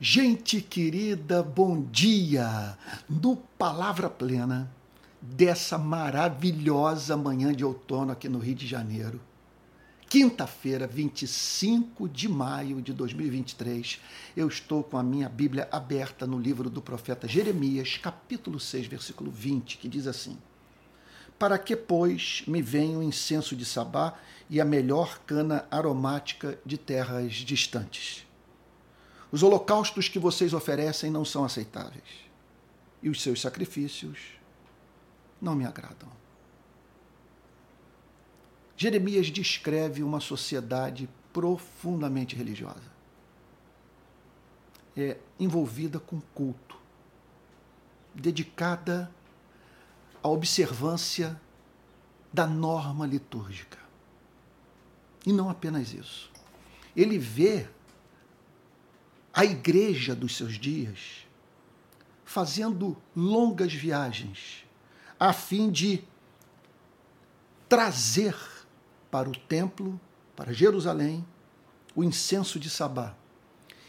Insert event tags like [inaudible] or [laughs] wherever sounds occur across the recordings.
Gente querida, bom dia! No Palavra Plena dessa maravilhosa manhã de outono aqui no Rio de Janeiro, quinta-feira, 25 de maio de 2023, eu estou com a minha Bíblia aberta no livro do profeta Jeremias, capítulo 6, versículo 20, que diz assim: Para que, pois, me venha o incenso de Sabá e a melhor cana aromática de terras distantes? Os holocaustos que vocês oferecem não são aceitáveis. E os seus sacrifícios não me agradam. Jeremias descreve uma sociedade profundamente religiosa. É envolvida com culto, dedicada à observância da norma litúrgica. E não apenas isso. Ele vê a igreja dos seus dias, fazendo longas viagens, a fim de trazer para o templo, para Jerusalém, o incenso de Sabá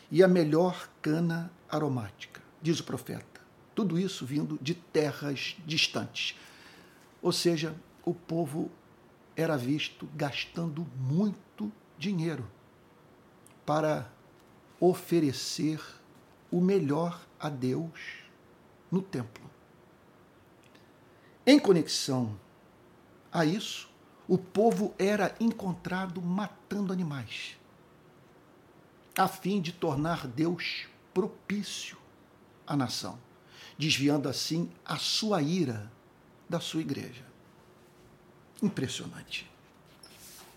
e a melhor cana aromática, diz o profeta. Tudo isso vindo de terras distantes. Ou seja, o povo era visto gastando muito dinheiro para oferecer o melhor a Deus no templo. Em conexão a isso, o povo era encontrado matando animais, a fim de tornar Deus propício à nação, desviando assim a sua ira da sua igreja. Impressionante.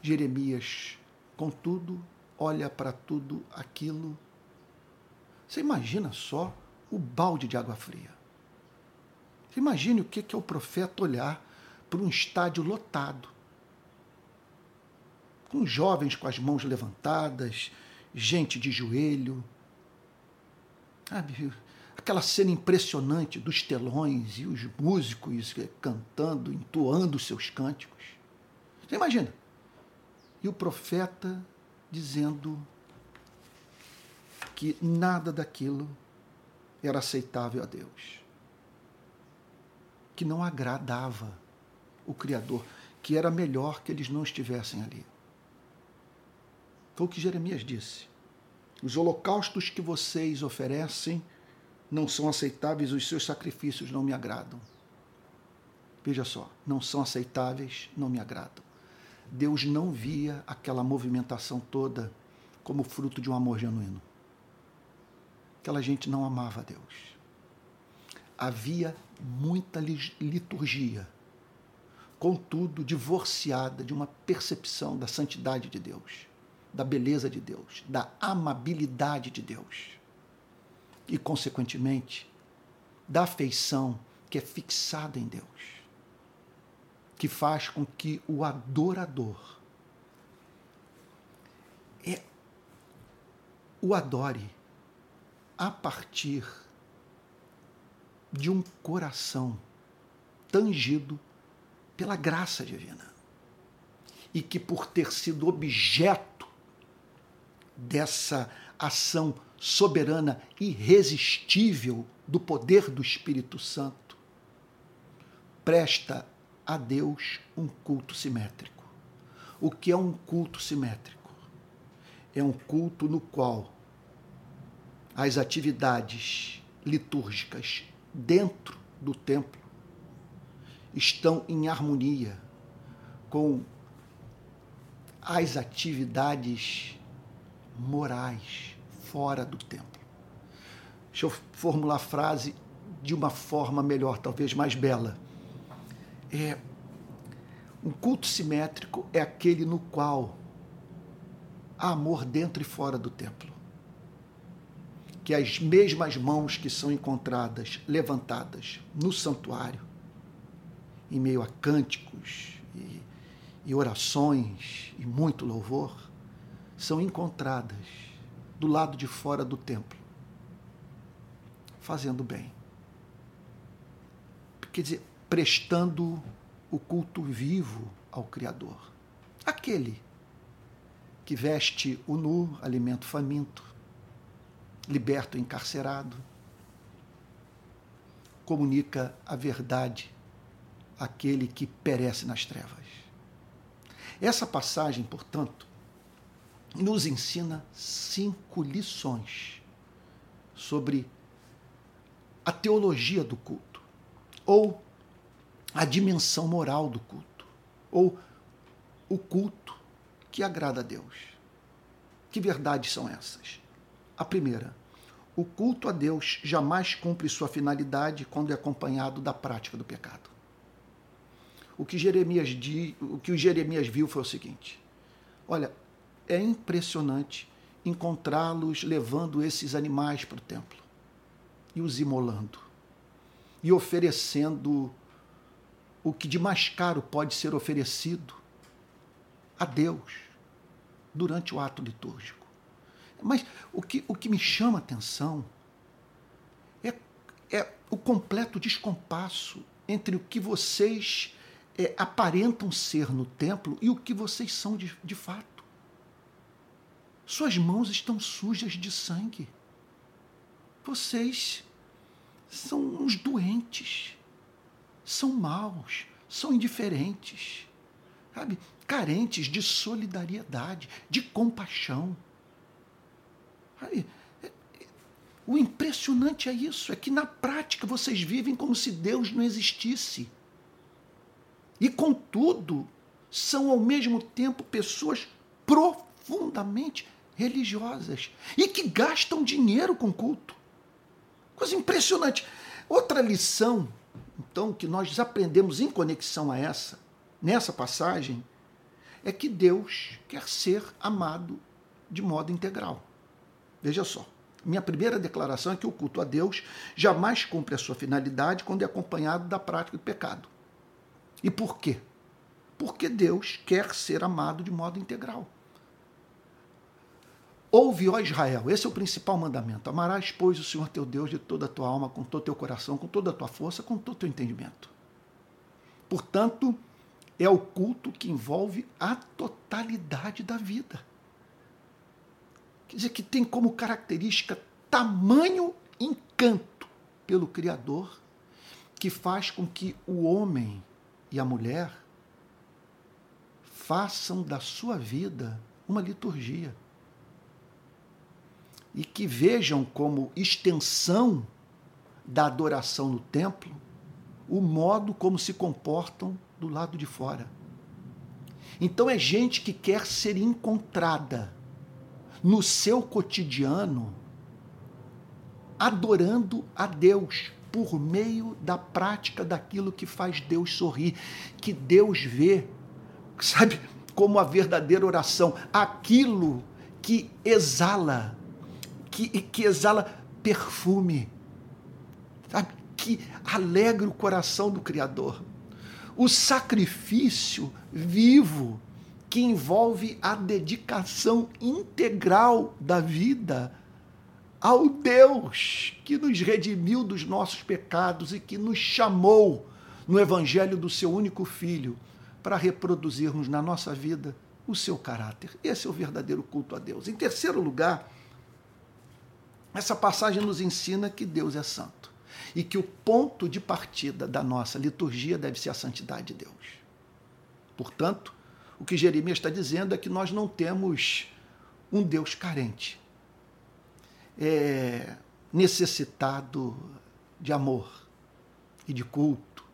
Jeremias, contudo, olha para tudo aquilo. Você imagina só o balde de água fria. Você imagine o que é o profeta olhar para um estádio lotado, com jovens com as mãos levantadas, gente de joelho. Sabe, aquela cena impressionante dos telões e os músicos cantando, entoando seus cânticos. Você imagina? E o profeta dizendo que nada daquilo era aceitável a Deus, que não agradava o Criador, que era melhor que eles não estivessem ali. Foi o que Jeremias disse. Os holocaustos que vocês oferecem não são aceitáveis, os seus sacrifícios não me agradam. Veja só, não são aceitáveis, não me agradam. Deus não via aquela movimentação toda como fruto de um amor genuíno. Aquela gente não amava Deus. Havia muita liturgia, contudo, divorciada de uma percepção da santidade de Deus, da beleza de Deus, da amabilidade de Deus. E, consequentemente, da afeição que é fixada em Deus que faz com que o adorador é, o adore a partir de um coração tangido pela graça divina. E que, por ter sido objeto dessa ação soberana, irresistível do poder do Espírito Santo, presta a Deus um culto simétrico. O que é um culto simétrico? É um culto no qual as atividades litúrgicas dentro do templo estão em harmonia com as atividades morais fora do templo. Deixa eu formular a frase de uma forma melhor, talvez mais bela é, um culto simétrico é aquele no qual há amor dentro e fora do templo. Que as mesmas mãos que são encontradas levantadas no santuário, em meio a cânticos e, e orações e muito louvor, são encontradas do lado de fora do templo, fazendo bem. Quer dizer, prestando o culto vivo ao Criador. Aquele que veste o nu, alimento faminto, liberta o encarcerado, comunica a verdade àquele que perece nas trevas. Essa passagem, portanto, nos ensina cinco lições sobre a teologia do culto, ou a dimensão moral do culto, ou o culto que agrada a Deus. Que verdades são essas? A primeira, o culto a Deus jamais cumpre sua finalidade quando é acompanhado da prática do pecado. O que Jeremias, o que o Jeremias viu foi o seguinte: olha, é impressionante encontrá-los levando esses animais para o templo e os imolando e oferecendo o que de mais caro pode ser oferecido a Deus durante o ato litúrgico. Mas o que, o que me chama a atenção é, é o completo descompasso entre o que vocês é, aparentam ser no templo e o que vocês são de, de fato. Suas mãos estão sujas de sangue. Vocês são uns doentes, são maus, são indiferentes, sabe? Carentes de solidariedade, de compaixão. Sabe? O impressionante é isso, é que na prática vocês vivem como se Deus não existisse. E contudo, são ao mesmo tempo pessoas profundamente religiosas e que gastam dinheiro com culto. Coisa impressionante. Outra lição, então, que nós aprendemos em conexão a essa, nessa passagem, é que Deus quer ser amado de modo integral. Veja só. Minha primeira declaração é que o culto a Deus jamais cumpre a sua finalidade quando é acompanhado da prática do pecado. E por quê? Porque Deus quer ser amado de modo integral. Ouve, ó Israel, esse é o principal mandamento. Amarás, pois, o Senhor teu Deus de toda a tua alma, com todo o teu coração, com toda a tua força, com todo o teu entendimento. Portanto, é o culto que envolve a totalidade da vida. Quer dizer, que tem como característica tamanho encanto pelo Criador, que faz com que o homem e a mulher façam da sua vida uma liturgia e que vejam como extensão da adoração no templo o modo como se comportam do lado de fora. Então é gente que quer ser encontrada no seu cotidiano adorando a Deus por meio da prática daquilo que faz Deus sorrir, que Deus vê, sabe, como a verdadeira oração, aquilo que exala que, que exala perfume, sabe? que alegra o coração do Criador. O sacrifício vivo que envolve a dedicação integral da vida ao Deus que nos redimiu dos nossos pecados e que nos chamou no Evangelho do seu único Filho para reproduzirmos na nossa vida o seu caráter. Esse é o verdadeiro culto a Deus. Em terceiro lugar, essa passagem nos ensina que Deus é santo e que o ponto de partida da nossa liturgia deve ser a santidade de Deus. Portanto, o que Jeremias está dizendo é que nós não temos um Deus carente, é, necessitado de amor e de culto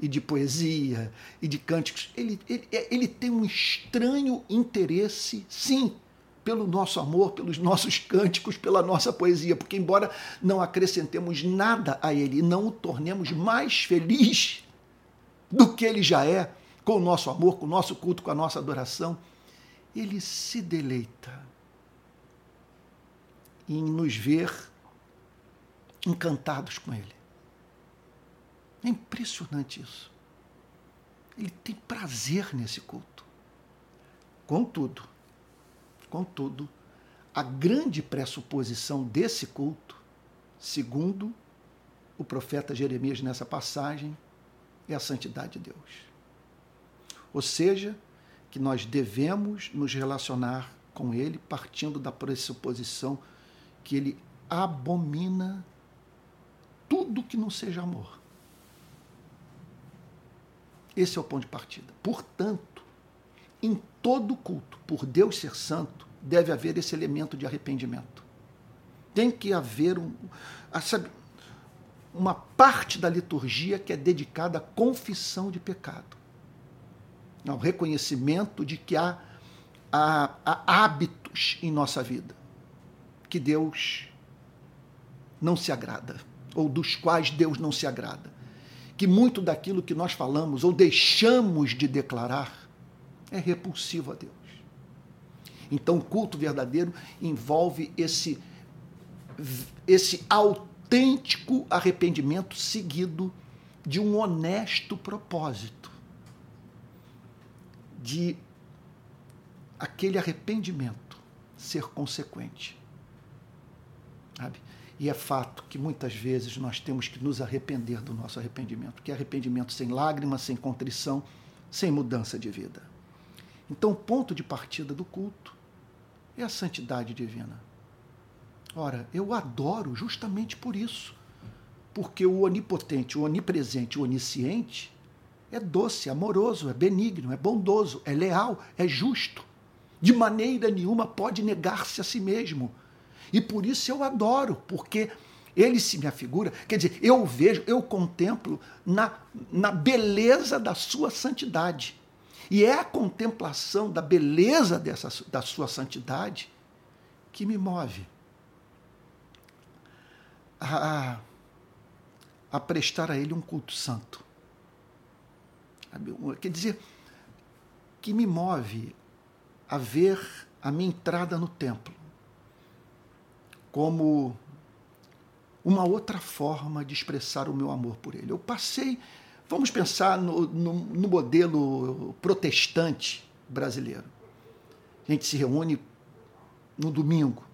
e de poesia e de cânticos. Ele, ele, ele tem um estranho interesse, sim, pelo nosso amor, pelos nossos cânticos, pela nossa poesia, porque, embora não acrescentemos nada a Ele e não o tornemos mais feliz do que Ele já é, com o nosso amor, com o nosso culto, com a nossa adoração, Ele se deleita em nos ver encantados com Ele. É impressionante isso. Ele tem prazer nesse culto. Contudo, Contudo, a grande pressuposição desse culto, segundo o profeta Jeremias nessa passagem, é a santidade de Deus. Ou seja, que nós devemos nos relacionar com Ele partindo da pressuposição que Ele abomina tudo que não seja amor. Esse é o ponto de partida. Portanto, em todo culto, por Deus ser santo, deve haver esse elemento de arrependimento. Tem que haver um, sabe, uma parte da liturgia que é dedicada à confissão de pecado, ao reconhecimento de que há, há, há hábitos em nossa vida que Deus não se agrada, ou dos quais Deus não se agrada. Que muito daquilo que nós falamos ou deixamos de declarar é repulsivo a Deus. Então, o culto verdadeiro envolve esse, esse autêntico arrependimento seguido de um honesto propósito, de aquele arrependimento ser consequente. Sabe? E é fato que muitas vezes nós temos que nos arrepender do nosso arrependimento, que é arrependimento sem lágrimas, sem contrição, sem mudança de vida. Então, o ponto de partida do culto é a santidade divina. Ora, eu adoro justamente por isso. Porque o onipotente, o onipresente, o onisciente é doce, amoroso, é benigno, é bondoso, é leal, é justo. De maneira nenhuma pode negar-se a si mesmo e por isso eu adoro, porque ele se me afigura, quer dizer, eu vejo, eu contemplo na, na beleza da sua santidade. E é a contemplação da beleza dessa, da sua santidade que me move a, a prestar a ele um culto santo. Quer dizer, que me move a ver a minha entrada no templo como uma outra forma de expressar o meu amor por ele. Eu passei, vamos pensar no, no, no modelo protestante brasileiro. A gente se reúne no domingo.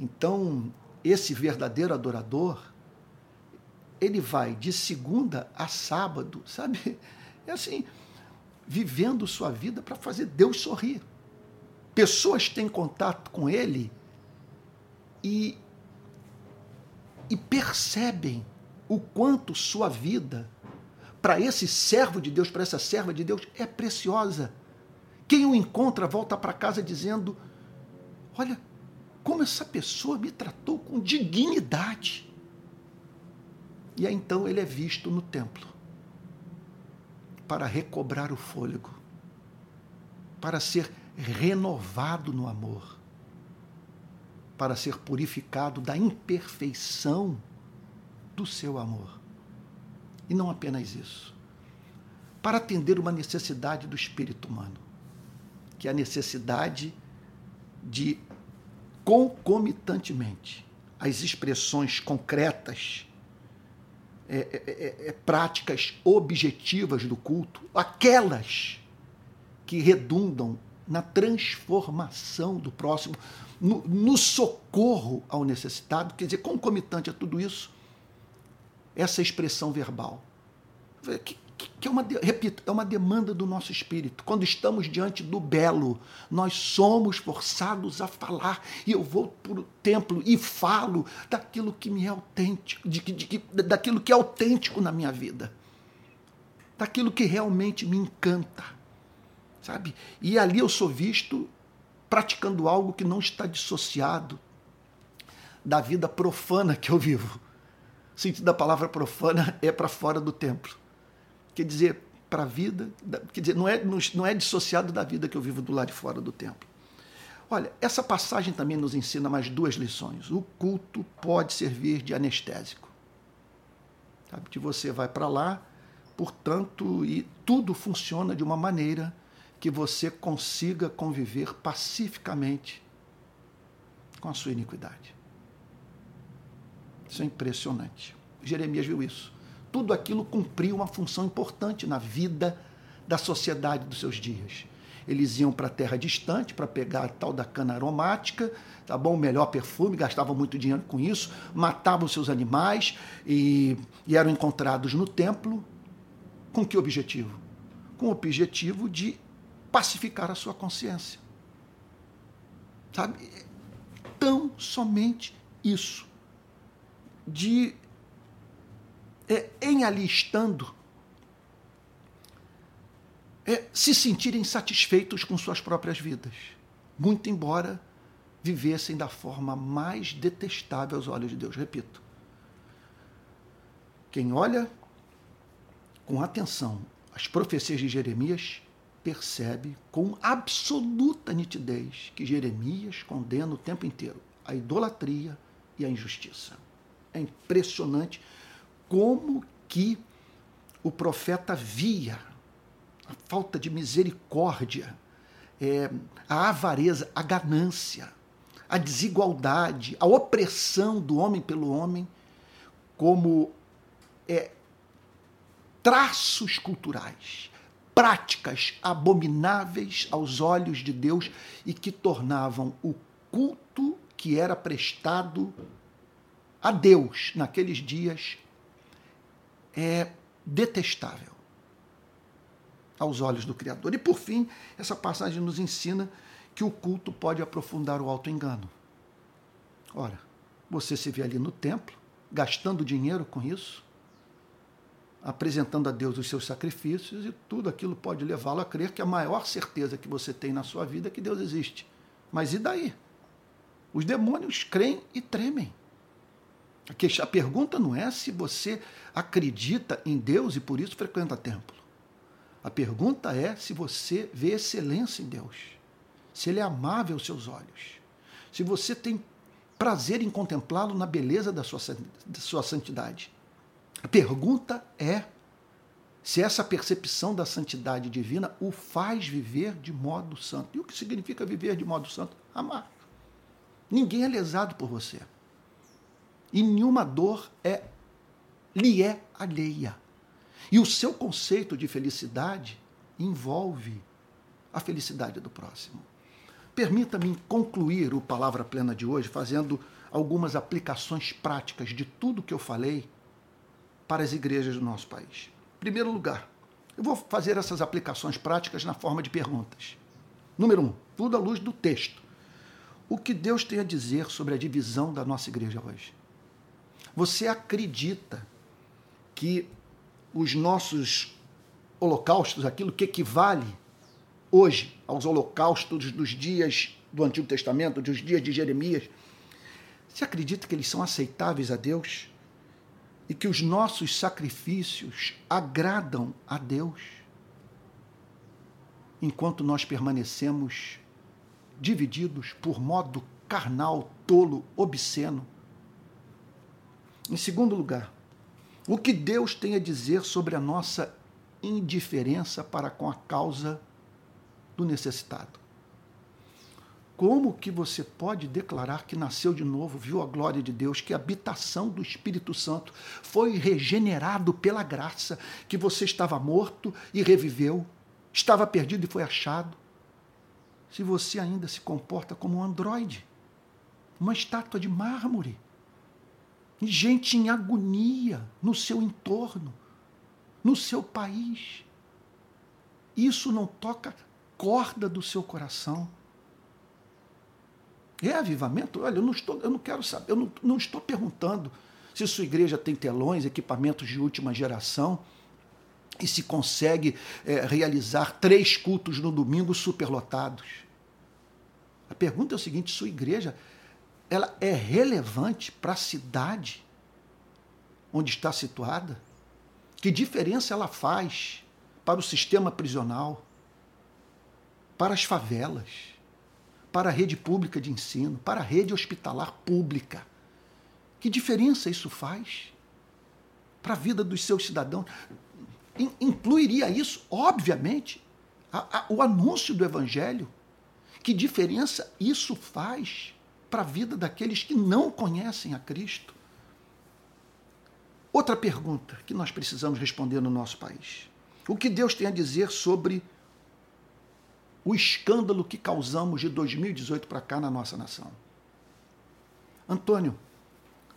Então, esse verdadeiro adorador, ele vai de segunda a sábado, sabe? É assim, vivendo sua vida para fazer Deus sorrir. Pessoas têm contato com ele e, e percebem o quanto sua vida, para esse servo de Deus, para essa serva de Deus, é preciosa. Quem o encontra volta para casa dizendo: Olha, como essa pessoa me tratou com dignidade. E aí então ele é visto no templo para recobrar o fôlego, para ser renovado no amor para ser purificado da imperfeição do seu amor. E não apenas isso. Para atender uma necessidade do espírito humano, que é a necessidade de concomitantemente as expressões concretas, é, é, é, é práticas objetivas do culto, aquelas que redundam na transformação do próximo, no, no socorro ao necessitado, quer dizer, concomitante a tudo isso, essa expressão verbal. Que, que é uma, repito, é uma demanda do nosso espírito. Quando estamos diante do belo, nós somos forçados a falar. E eu vou para o templo e falo daquilo que me é autêntico, de, de, de, daquilo que é autêntico na minha vida, daquilo que realmente me encanta, sabe? E ali eu sou visto praticando algo que não está dissociado da vida profana que eu vivo. O sentido da palavra profana é para fora do templo. Quer dizer, para a vida, quer dizer, não é, não é dissociado da vida que eu vivo do lado de fora do templo. Olha, essa passagem também nos ensina mais duas lições. O culto pode servir de anestésico. Sabe, que você vai para lá, portanto, e tudo funciona de uma maneira que você consiga conviver pacificamente com a sua iniquidade. Isso é impressionante. Jeremias viu isso. Tudo aquilo cumpriu uma função importante na vida da sociedade dos seus dias. Eles iam para a terra distante para pegar a tal da cana aromática, tá bom? O melhor perfume, gastavam muito dinheiro com isso, matavam seus animais e, e eram encontrados no templo. Com que objetivo? Com o objetivo de pacificar a sua consciência. Sabe? Tão somente isso, de, é, em ali estando, é, se sentirem satisfeitos com suas próprias vidas, muito embora vivessem da forma mais detestável aos olhos de Deus. Repito, quem olha com atenção as profecias de Jeremias percebe com absoluta nitidez que Jeremias condena o tempo inteiro a idolatria e a injustiça. É impressionante como que o profeta via a falta de misericórdia, é, a avareza, a ganância, a desigualdade, a opressão do homem pelo homem como é, traços culturais, práticas abomináveis aos olhos de Deus e que tornavam o culto que era prestado a Deus naqueles dias é detestável aos olhos do Criador. E por fim, essa passagem nos ensina que o culto pode aprofundar o auto-engano. Ora, você se vê ali no templo, gastando dinheiro com isso, apresentando a Deus os seus sacrifícios, e tudo aquilo pode levá-lo a crer que a maior certeza que você tem na sua vida é que Deus existe. Mas e daí? Os demônios creem e tremem. A pergunta não é se você acredita em Deus e por isso frequenta templo. A pergunta é se você vê excelência em Deus, se Ele é amável aos seus olhos, se você tem prazer em contemplá-lo na beleza da sua, da sua santidade. A pergunta é se essa percepção da santidade divina o faz viver de modo santo. E o que significa viver de modo santo? Amar. Ninguém é lesado por você. E nenhuma dor é lhe é alheia. E o seu conceito de felicidade envolve a felicidade do próximo. Permita-me concluir o Palavra Plena de hoje fazendo algumas aplicações práticas de tudo que eu falei para as igrejas do nosso país. Em primeiro lugar, eu vou fazer essas aplicações práticas na forma de perguntas. Número um, tudo à luz do texto o que Deus tem a dizer sobre a divisão da nossa igreja hoje. Você acredita que os nossos holocaustos, aquilo que equivale hoje aos holocaustos dos dias do Antigo Testamento, dos dias de Jeremias, você acredita que eles são aceitáveis a Deus? E que os nossos sacrifícios agradam a Deus? Enquanto nós permanecemos divididos por modo carnal, tolo, obsceno. Em segundo lugar, o que Deus tem a dizer sobre a nossa indiferença para com a causa do necessitado. Como que você pode declarar que nasceu de novo, viu a glória de Deus, que a habitação do Espírito Santo foi regenerado pela graça, que você estava morto e reviveu, estava perdido e foi achado, se você ainda se comporta como um androide, uma estátua de mármore, gente em agonia no seu entorno, no seu país. Isso não toca corda do seu coração. É avivamento? Olha, eu não, estou, eu não quero saber, eu não, não estou perguntando se sua igreja tem telões, equipamentos de última geração e se consegue é, realizar três cultos no domingo superlotados. A pergunta é o seguinte: sua igreja ela é relevante para a cidade onde está situada? Que diferença ela faz para o sistema prisional, para as favelas, para a rede pública de ensino, para a rede hospitalar pública? Que diferença isso faz para a vida dos seus cidadãos? Incluiria isso, obviamente, a, a, o anúncio do Evangelho que diferença isso faz para a vida daqueles que não conhecem a Cristo? Outra pergunta que nós precisamos responder no nosso país. O que Deus tem a dizer sobre o escândalo que causamos de 2018 para cá na nossa nação? Antônio,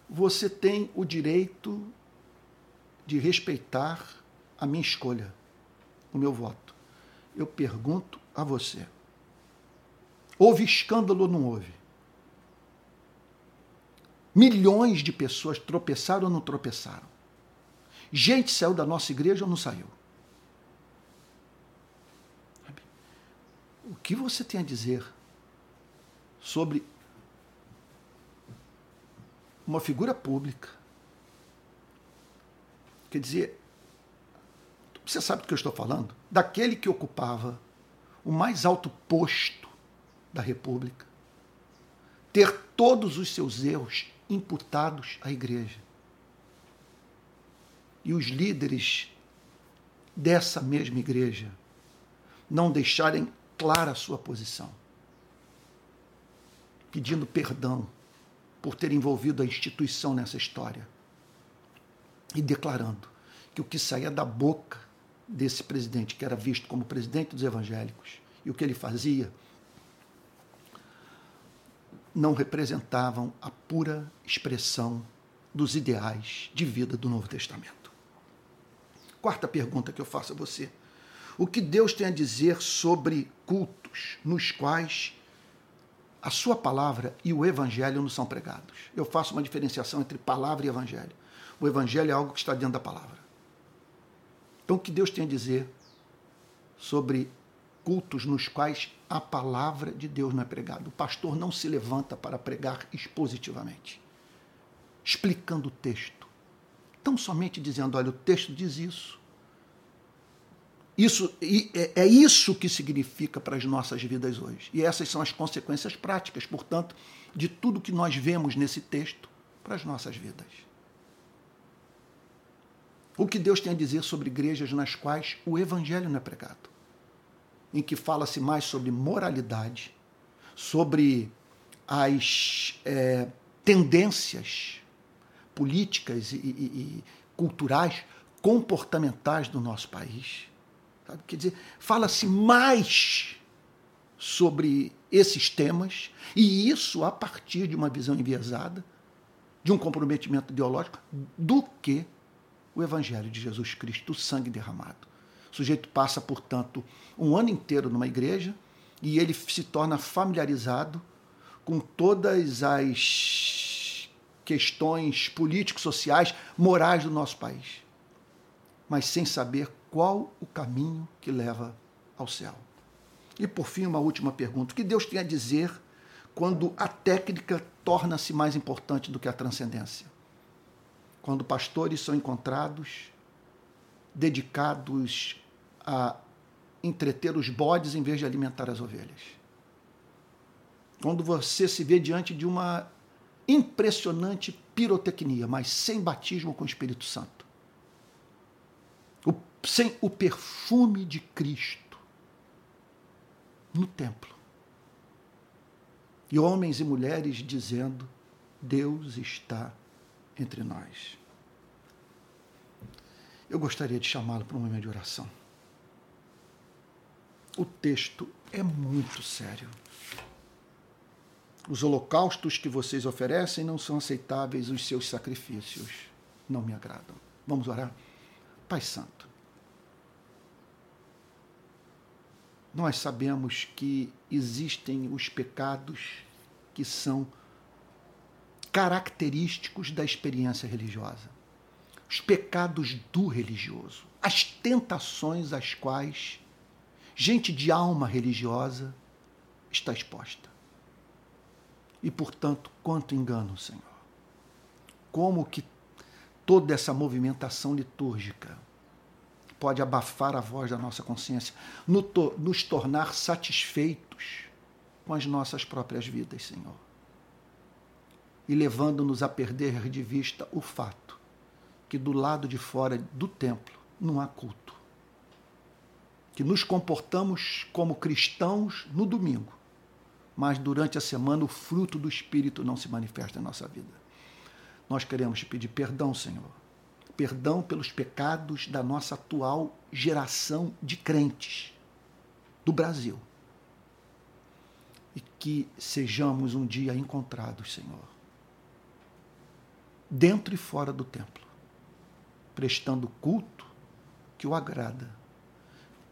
você tem o direito de respeitar a minha escolha, o meu voto. Eu pergunto a você Houve escândalo ou não houve? Milhões de pessoas tropeçaram ou não tropeçaram. Gente saiu da nossa igreja ou não saiu. O que você tem a dizer sobre uma figura pública? Quer dizer, você sabe do que eu estou falando? Daquele que ocupava o mais alto posto da República, ter todos os seus erros imputados à igreja. E os líderes dessa mesma igreja não deixarem clara a sua posição, pedindo perdão por ter envolvido a instituição nessa história e declarando que o que saía da boca desse presidente, que era visto como presidente dos evangélicos, e o que ele fazia, não representavam a pura expressão dos ideais de vida do Novo Testamento. Quarta pergunta que eu faço a você: o que Deus tem a dizer sobre cultos nos quais a sua palavra e o evangelho não são pregados? Eu faço uma diferenciação entre palavra e evangelho. O evangelho é algo que está dentro da palavra. Então, o que Deus tem a dizer sobre cultos nos quais a palavra de Deus não é pregada? O pastor não se levanta para pregar expositivamente, explicando o texto. Tão somente dizendo: olha, o texto diz isso. Isso é, é isso que significa para as nossas vidas hoje. E essas são as consequências práticas, portanto, de tudo que nós vemos nesse texto para as nossas vidas o que Deus tem a dizer sobre igrejas nas quais o evangelho não é pregado, em que fala-se mais sobre moralidade, sobre as é, tendências políticas e, e, e, culturais, comportamentais do nosso país. Sabe? Quer dizer, fala-se mais sobre esses temas, e isso a partir de uma visão enviesada, de um comprometimento ideológico, do que o Evangelho de Jesus Cristo, o sangue derramado. O sujeito passa, portanto, um ano inteiro numa igreja e ele se torna familiarizado com todas as questões políticos, sociais, morais do nosso país, mas sem saber qual o caminho que leva ao céu. E por fim, uma última pergunta: o que Deus tem a dizer quando a técnica torna-se mais importante do que a transcendência? quando pastores são encontrados dedicados a entreter os bodes em vez de alimentar as ovelhas. Quando você se vê diante de uma impressionante pirotecnia, mas sem batismo com o Espírito Santo. O, sem o perfume de Cristo no templo. E homens e mulheres dizendo: Deus está entre nós. Eu gostaria de chamá-lo para um momento de oração. O texto é muito sério. Os holocaustos que vocês oferecem não são aceitáveis, os seus sacrifícios não me agradam. Vamos orar? Pai Santo, nós sabemos que existem os pecados que são característicos da experiência religiosa. Os pecados do religioso, as tentações às quais gente de alma religiosa está exposta. E, portanto, quanto engano, Senhor. Como que toda essa movimentação litúrgica pode abafar a voz da nossa consciência, nos tornar satisfeitos com as nossas próprias vidas, Senhor e levando-nos a perder de vista o fato que do lado de fora do templo não há culto. Que nos comportamos como cristãos no domingo, mas durante a semana o fruto do Espírito não se manifesta em nossa vida. Nós queremos te pedir perdão, Senhor. Perdão pelos pecados da nossa atual geração de crentes do Brasil. E que sejamos um dia encontrados, Senhor dentro e fora do templo, prestando culto que o agrada,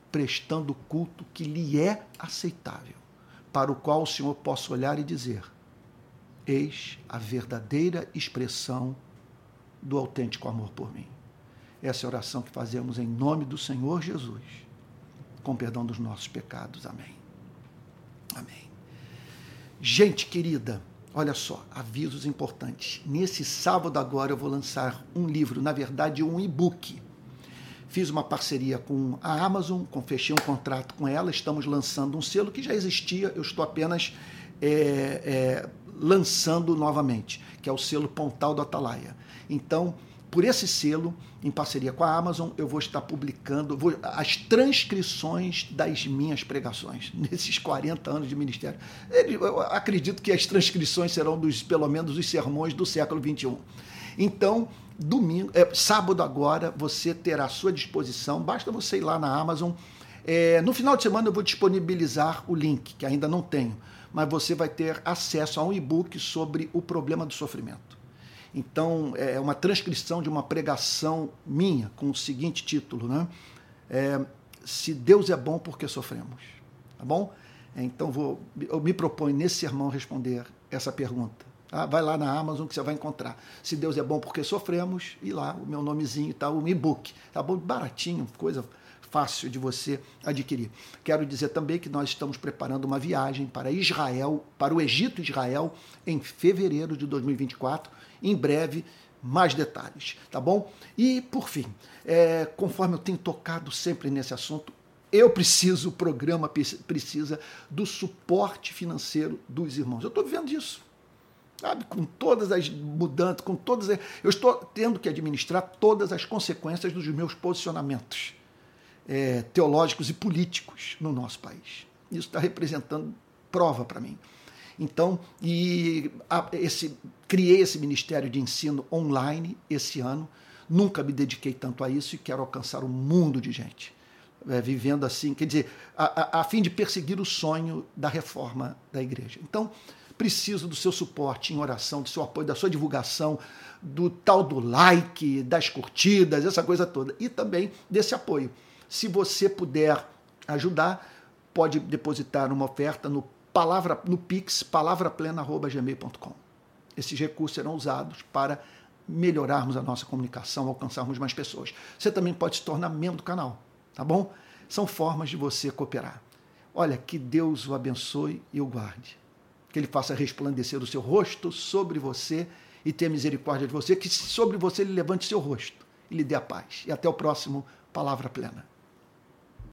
prestando culto que lhe é aceitável, para o qual o Senhor possa olhar e dizer: eis a verdadeira expressão do autêntico amor por mim. Essa é a oração que fazemos em nome do Senhor Jesus, com perdão dos nossos pecados. Amém. Amém. Gente querida, olha só, avisos importantes. Nesse sábado agora eu vou lançar um livro, na verdade um e-book. Fiz uma parceria com a Amazon, fechei um contrato com ela, estamos lançando um selo que já existia, eu estou apenas é, é, lançando novamente, que é o selo Pontal do Atalaia. Então, por esse selo, em parceria com a Amazon, eu vou estar publicando vou, as transcrições das minhas pregações [laughs] nesses 40 anos de ministério. Eu acredito que as transcrições serão dos, pelo menos, dos sermões do século 21. Então, domingo, é, sábado agora, você terá à sua disposição, basta você ir lá na Amazon. É, no final de semana eu vou disponibilizar o link, que ainda não tenho, mas você vai ter acesso a um e-book sobre o problema do sofrimento. Então, é uma transcrição de uma pregação minha, com o seguinte título, né? É, Se Deus é bom, por que sofremos? Tá bom? Então, vou, eu me proponho nesse sermão responder essa pergunta. Tá? Vai lá na Amazon que você vai encontrar. Se Deus é bom, porque sofremos? E lá o meu nomezinho está, o e-book. Tá bom? Baratinho, coisa fácil de você adquirir. Quero dizer também que nós estamos preparando uma viagem para Israel, para o Egito Israel, em fevereiro de 2024 em breve mais detalhes, tá bom? E, por fim, é, conforme eu tenho tocado sempre nesse assunto, eu preciso, o programa precisa do suporte financeiro dos irmãos. Eu estou vivendo isso. Sabe, com todas as mudanças, com todas as, eu estou tendo que administrar todas as consequências dos meus posicionamentos é, teológicos e políticos no nosso país. Isso está representando prova para mim. Então, e a, esse, criei esse ministério de ensino online esse ano. Nunca me dediquei tanto a isso e quero alcançar um mundo de gente. É, vivendo assim, quer dizer, a, a, a fim de perseguir o sonho da reforma da igreja. Então, preciso do seu suporte em oração, do seu apoio, da sua divulgação, do tal do like, das curtidas, essa coisa toda. E também desse apoio. Se você puder ajudar, pode depositar uma oferta no palavra no Pix, palavraplena.gmail.com. Esses recursos serão usados para melhorarmos a nossa comunicação, alcançarmos mais pessoas. Você também pode se tornar membro do canal, tá bom? São formas de você cooperar. Olha, que Deus o abençoe e o guarde. Que Ele faça resplandecer o seu rosto sobre você e tenha misericórdia de você. Que sobre você Ele levante seu rosto e lhe dê a paz. E até o próximo Palavra Plena.